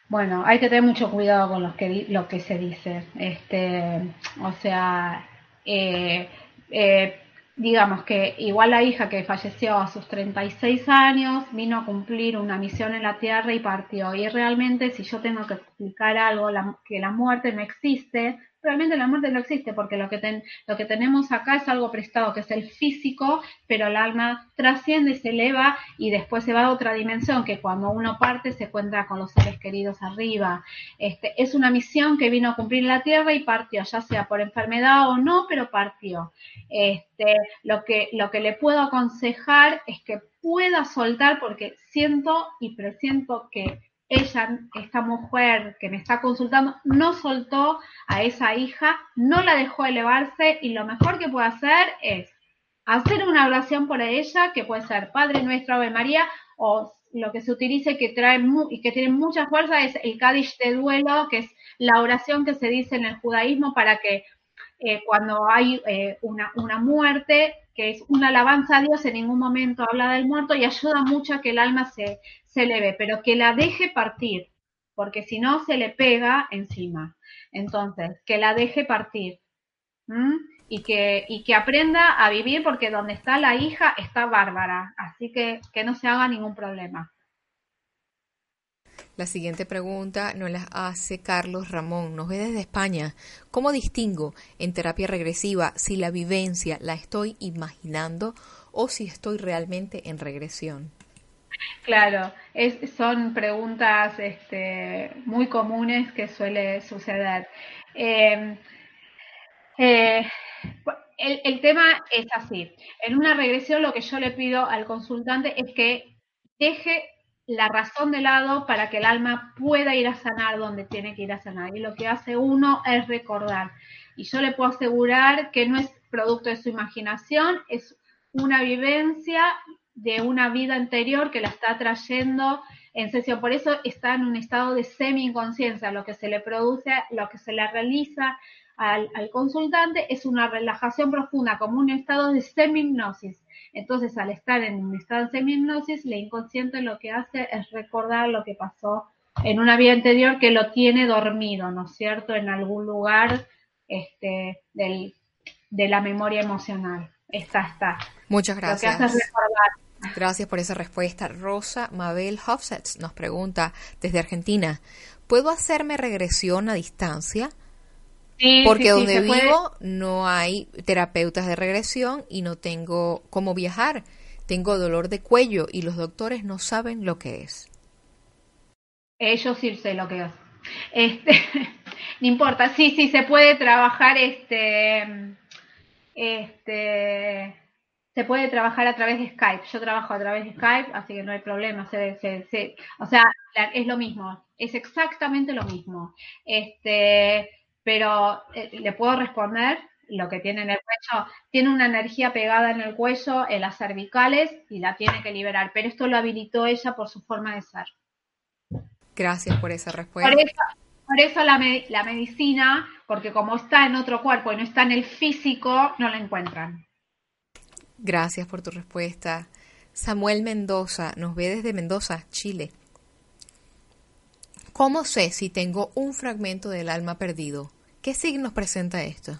Bueno, hay que tener mucho cuidado con lo que, lo que se dice. Este, o sea, eh, eh, digamos que igual la hija que falleció a sus 36 años vino a cumplir una misión en la Tierra y partió. Y realmente si yo tengo que explicar algo, que la muerte no existe, realmente la muerte no existe porque lo que, tenemos acá es algo prestado, que es el físico, pero el alma trasciende, se eleva y después se va a otra dimensión, que cuando uno parte se encuentra con los seres queridos arriba. Este, es una misión que vino a cumplir la Tierra y partió, ya sea por enfermedad o no, pero partió. Este, lo, que, lo que le puedo aconsejar es que pueda soltar porque siento y presiento que ella, esta mujer que me está consultando, no soltó a esa hija, no la dejó elevarse y lo mejor que puede hacer es hacer una oración por ella, que puede ser Padre Nuestro, Ave María, o lo que se utilice que trae y que tiene mucha fuerza es el Kadish de duelo, que es la oración que se dice en el judaísmo para que eh, cuando hay eh, una, una muerte, que es una alabanza a Dios, en ningún momento habla del muerto y ayuda mucho a que el alma se, se eleve, pero que la deje partir, porque si no se le pega encima. Entonces, que la deje partir. y que, y que aprenda a vivir porque donde está la hija está bárbara, así que que no se haga ningún problema. La siguiente pregunta nos la hace Carlos Ramón, nos ve desde España. ¿Cómo distingo en terapia regresiva si la vivencia la estoy imaginando o si estoy realmente en regresión? Claro, son preguntas este, muy comunes que suele suceder. Eh, eh, el, el tema es así. En una regresión lo que yo le pido al consultante es que deje la razón de lado para que el alma pueda ir a sanar donde tiene que ir a sanar. Y lo que hace uno es recordar. Y yo le puedo asegurar que no es producto de su imaginación, es una vivencia de una vida anterior que la está trayendo en sesión. Por eso está en un estado de semi-inconsciencia. Lo que se le produce, lo que se le realiza al, al consultante es una relajación profunda, como un estado de semi-hipnosis. Entonces, al estar en un estado de semi-hipnosis, la inconsciente lo que hace es recordar lo que pasó en una vida anterior que lo tiene dormido, ¿no es cierto?, en algún lugar este, del, de la memoria emocional. Está, está. Muchas Lo que gracias. hace es recordar. Gracias por esa respuesta. Rosa Mabel Hofsets nos pregunta desde Argentina, ¿puedo hacerme regresión a distancia? Sí, Porque sí, sí, donde puede- vivo no hay terapeutas de regresión y no tengo cómo viajar. Tengo dolor de cuello y los doctores no saben lo que es. Ellos sí sé lo que es. Este, no importa, sí, sí, se puede trabajar, este, este, se puede trabajar a través de Skype. Yo trabajo a través de Skype, así que no hay problema. Se, se- se- o sea, es lo mismo, es exactamente lo mismo. Este, pero eh, le puedo responder lo que tiene en el cuello. Tiene una energía pegada en el cuello, en las cervicales, y la tiene que liberar. Pero esto lo habilitó ella por su forma de ser. Gracias por esa respuesta. Por eso, por eso la, me- la medicina, porque como está en otro cuerpo y no está en el físico, no la encuentran. Gracias por tu respuesta. Samuel Mendoza nos ve desde Mendoza, Chile. ¿Cómo sé si tengo un fragmento del alma perdido? ¿Qué signos presenta esto?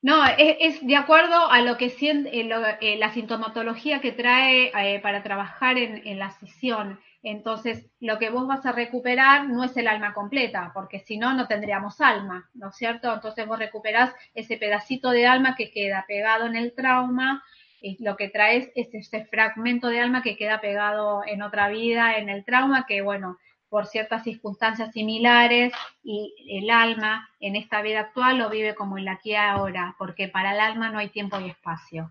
No, es, de acuerdo a lo que siente, eh, eh, la sintomatología que trae eh, para trabajar en, en la sesión. Entonces, lo que vos vas a recuperar no es el alma completa, porque si no, no tendríamos alma, ¿no es cierto? Entonces vos recuperás ese pedacito de alma que queda pegado en el trauma y lo que traes es este fragmento de alma que queda pegado en otra vida, en el trauma, que bueno, por ciertas circunstancias similares y el alma en esta vida actual lo vive como en la aquí ahora, porque para el alma no hay tiempo y espacio.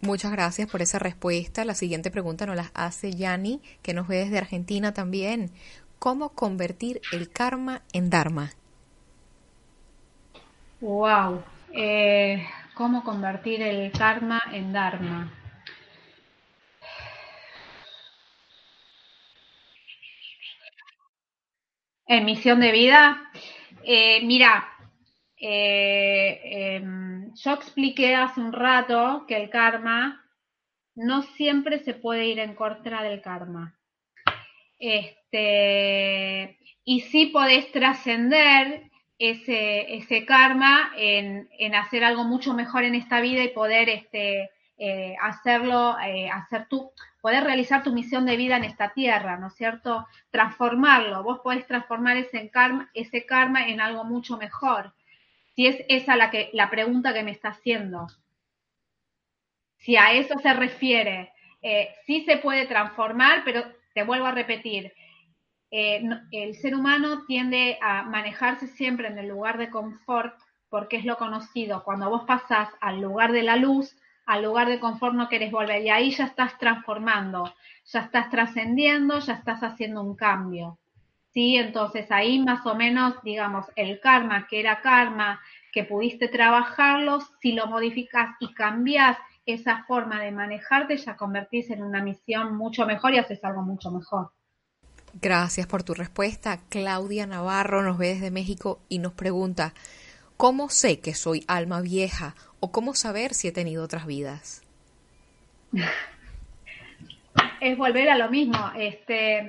Muchas gracias por esa respuesta. La siguiente pregunta nos la hace Yani, que nos ve desde Argentina también. ¿Cómo convertir el karma en dharma? Wow. Eh, ¿Cómo convertir el karma en dharma? En misión de vida. Eh, mira, eh, em, yo expliqué hace un rato que el karma no siempre se puede ir en contra del karma. Este, y sí podés trascender ese, ese karma en, en hacer algo mucho mejor en esta vida y poder este, eh, hacerlo, eh, hacer tu, poder realizar tu misión de vida en esta tierra, ¿no es cierto? Transformarlo. Vos podés transformar ese karma, ese karma en algo mucho mejor. Si es esa la, que, la pregunta que me está haciendo. Si a eso se refiere, eh, sí se puede transformar, pero te vuelvo a repetir, eh, el ser humano tiende a manejarse siempre en el lugar de confort porque es lo conocido. Cuando vos pasás al lugar de la luz, al lugar de confort no querés volver y ahí ya estás transformando, ya estás trascendiendo, ya estás haciendo un cambio. ¿Sí? Entonces ahí más o menos, digamos, el karma que era karma, que pudiste trabajarlo, si lo modificas y cambias esa forma de manejarte, ya convertís en una misión mucho mejor y haces algo mucho mejor. Gracias por tu respuesta. Claudia Navarro nos ve desde México y nos pregunta, ¿cómo sé que soy alma vieja o cómo saber si he tenido otras vidas? es volver a lo mismo. Este,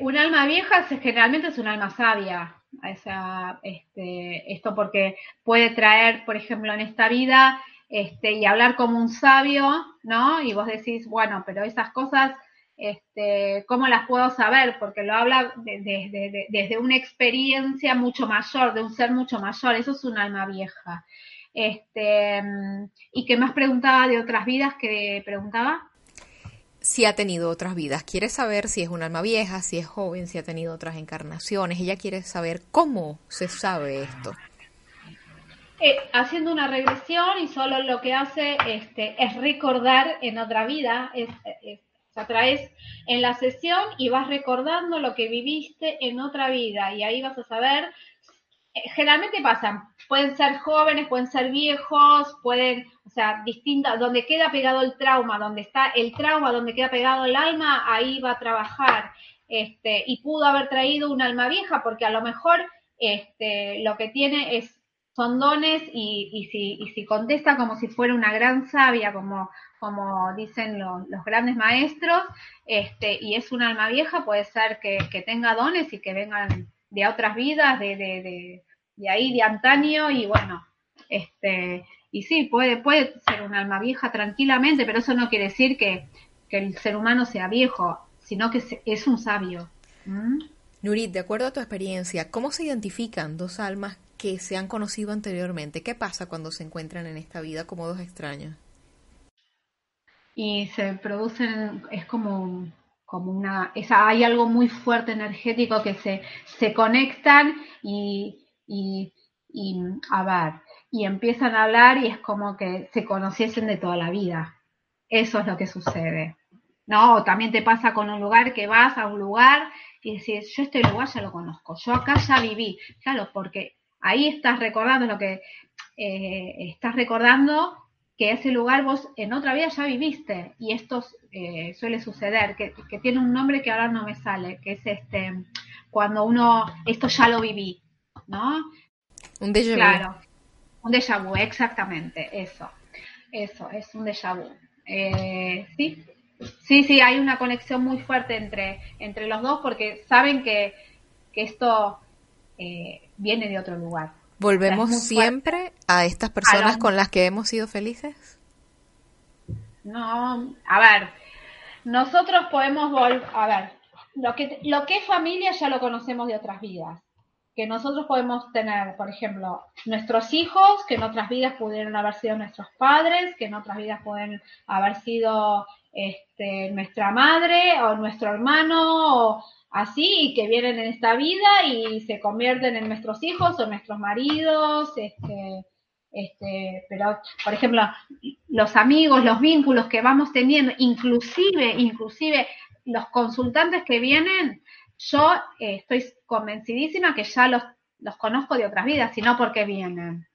un alma vieja generalmente es un alma sabia. O sea, este, esto porque puede traer, por ejemplo, en esta vida, este, y hablar como un sabio, ¿no? Y vos decís, bueno, pero esas cosas, este, ¿cómo las puedo saber? Porque lo habla desde una experiencia mucho mayor, de un ser mucho mayor, eso es un alma vieja. Este, ¿Y qué más preguntaba de otras vidas que preguntaba? Si ha tenido otras vidas. Quiere saber si es un alma vieja, si es joven, si ha tenido otras encarnaciones. Ella quiere saber cómo se sabe esto. Eh, haciendo una regresión y solo lo que hace este, es recordar en otra vida, es, es, traes en la sesión y vas recordando lo que viviste en otra vida y ahí vas a saber, generalmente pasan, pueden ser jóvenes, pueden ser viejos, pueden, o sea, distintas, donde queda pegado el trauma, donde está el trauma, donde queda pegado el alma, ahí va a trabajar. Este, y pudo haber traído un alma vieja, porque a lo mejor este, lo que tiene es son dones y, y, si, y si contesta como si fuera una gran sabia, como, como dicen los grandes maestros, este, y es un alma vieja, puede ser que, que tenga dones y que vengan de otras vidas, de, de, de, de ahí de antaño y bueno, este, y sí, puede, puede ser un alma vieja tranquilamente, pero eso no quiere decir que, que el ser humano sea viejo, sino que es un sabio. ¿Mm? Nurit, de acuerdo a tu experiencia, ¿cómo se identifican dos almas que se han conocido anteriormente? ¿Qué pasa cuando se encuentran en esta vida como dos extraños? Y se producen, es como, como una, hay algo muy fuerte energético que se, se conectan y, y, y, a ver, y empiezan a hablar y es como que se conociesen de toda la vida. Eso es lo que sucede. ¿No? O también te pasa con un lugar que vas a un lugar y decís, yo este lugar ya lo conozco, yo acá ya viví. Claro, porque ahí estás recordando lo que eh, estás recordando que ese lugar vos en otra vida ya viviste y esto eh, suele suceder, que, que, tiene un nombre que ahora no me sale, que es este, cuando uno, esto ya lo viví, ¿no? Un déjà vu. Claro, un déjà vu, exactamente, eso, eso, es un déjà vu. Eh, sí, sí, sí, hay una conexión muy fuerte entre, entre los dos porque saben que, que esto eh, viene de otro lugar. ¿Volvemos siempre a estas personas a con las que hemos sido felices? No, a ver, nosotros podemos volver, a ver, lo que, lo que es familia ya lo conocemos de otras vidas. Que nosotros podemos tener, por ejemplo, nuestros hijos, que en otras vidas pudieron haber sido nuestros padres, que en otras vidas pueden haber sido este, nuestra madre o nuestro hermano, o, así que vienen en esta vida y se convierten en nuestros hijos o nuestros maridos, este, este, pero por ejemplo los amigos, los vínculos que vamos teniendo, inclusive, inclusive los consultantes que vienen, yo eh, estoy convencidísima que ya los, los conozco de otras vidas, sino porque vienen.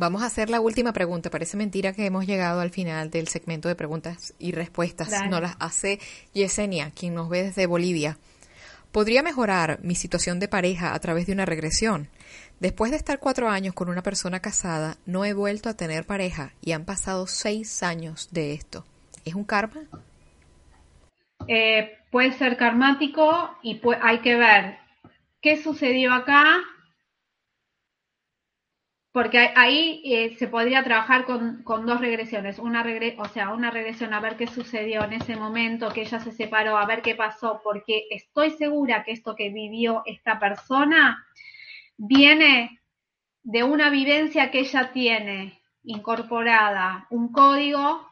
Vamos a hacer la última pregunta. Parece mentira que hemos llegado al final del segmento de preguntas y respuestas. Dale. Nos las hace Yesenia, quien nos ve desde Bolivia. ¿Podría mejorar mi situación de pareja a través de una regresión? Después de estar cuatro años con una persona casada, no he vuelto a tener pareja y han pasado seis años de esto. ¿Es un karma? Eh, puede ser karmático y hay que ver qué sucedió acá porque ahí eh, se podría trabajar con, con dos regresiones, una regre o sea, una regresión a ver qué sucedió en ese momento, que ella se separó, a ver qué pasó, porque estoy segura que esto que vivió esta persona viene de una vivencia que ella tiene incorporada, un código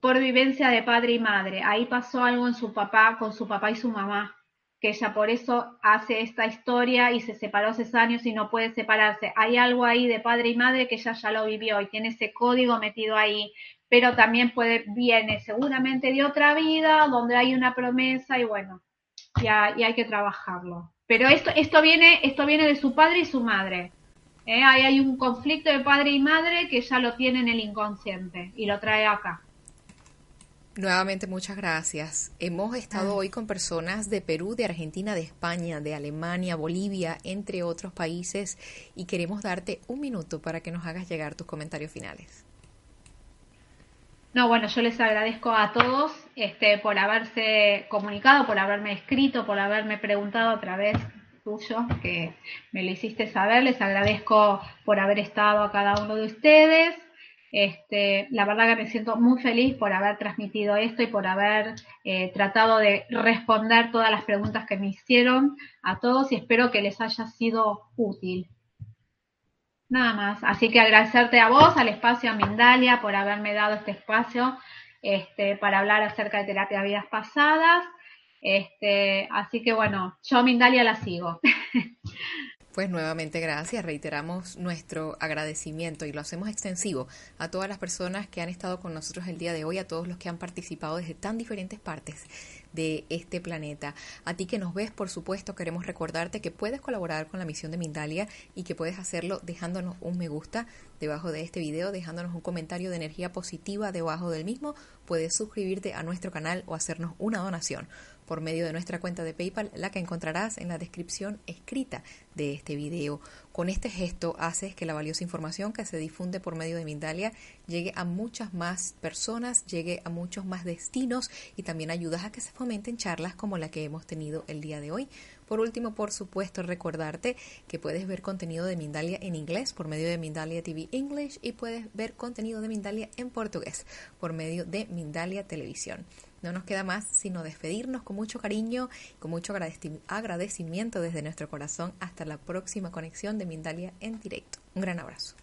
por vivencia de padre y madre. Ahí pasó algo en su papá, con su papá y su mamá que ella por eso hace esta historia y se separó hace años y no puede separarse. Hay algo ahí de padre y madre que ella ya lo vivió y tiene ese código metido ahí, pero también puede, viene seguramente de otra vida donde hay una promesa y bueno, ya, y hay que trabajarlo. Pero esto, esto, viene, esto viene de su padre y su madre. ¿eh? Ahí hay un conflicto de padre y madre que ya lo tiene en el inconsciente y lo trae acá. Nuevamente muchas gracias. Hemos estado Ah. hoy con personas de Perú, de Argentina, de España, de Alemania, Bolivia, entre otros países, y queremos darte un minuto para que nos hagas llegar tus comentarios finales. No, bueno, yo les agradezco a todos este, por haberse comunicado, por haberme escrito, por haberme preguntado a través tuyo que me lo hiciste saber. Les agradezco por haber estado a cada uno de ustedes. Este, la verdad que me siento muy feliz por haber transmitido esto y por haber eh, tratado de responder todas las preguntas que me hicieron a todos y espero que les haya sido útil. Nada más. Así que agradecerte a vos, al espacio, a Mindalia, por haberme dado este espacio este, para hablar acerca de terapia de vidas pasadas. Este, así que bueno, yo Mindalia la sigo. Pues nuevamente gracias, reiteramos nuestro agradecimiento y lo hacemos extensivo a todas las personas que han estado con nosotros el día de hoy, a todos los que han participado desde tan diferentes partes de este planeta. A ti que nos ves, por supuesto, queremos recordarte que puedes colaborar con la misión de Mindalia y que puedes hacerlo dejándonos un me gusta debajo de este video, dejándonos un comentario de energía positiva debajo del mismo. Puedes suscribirte a nuestro canal o hacernos una donación por medio de nuestra cuenta de PayPal, la que encontrarás en la descripción escrita de este video. Con este gesto haces que la valiosa información que se difunde por medio de Mindalia llegue a muchas más personas, llegue a muchos más destinos y también ayudas a que se fomenten charlas como la que hemos tenido el día de hoy. Por último, por supuesto, recordarte que puedes ver contenido de Mindalia en inglés por medio de Mindalia TV English y puedes ver contenido de Mindalia en portugués por medio de Mindalia Televisión no nos queda más sino despedirnos con mucho cariño, con mucho agradecimiento desde nuestro corazón. Hasta la próxima conexión de Mindalia en directo. Un gran abrazo.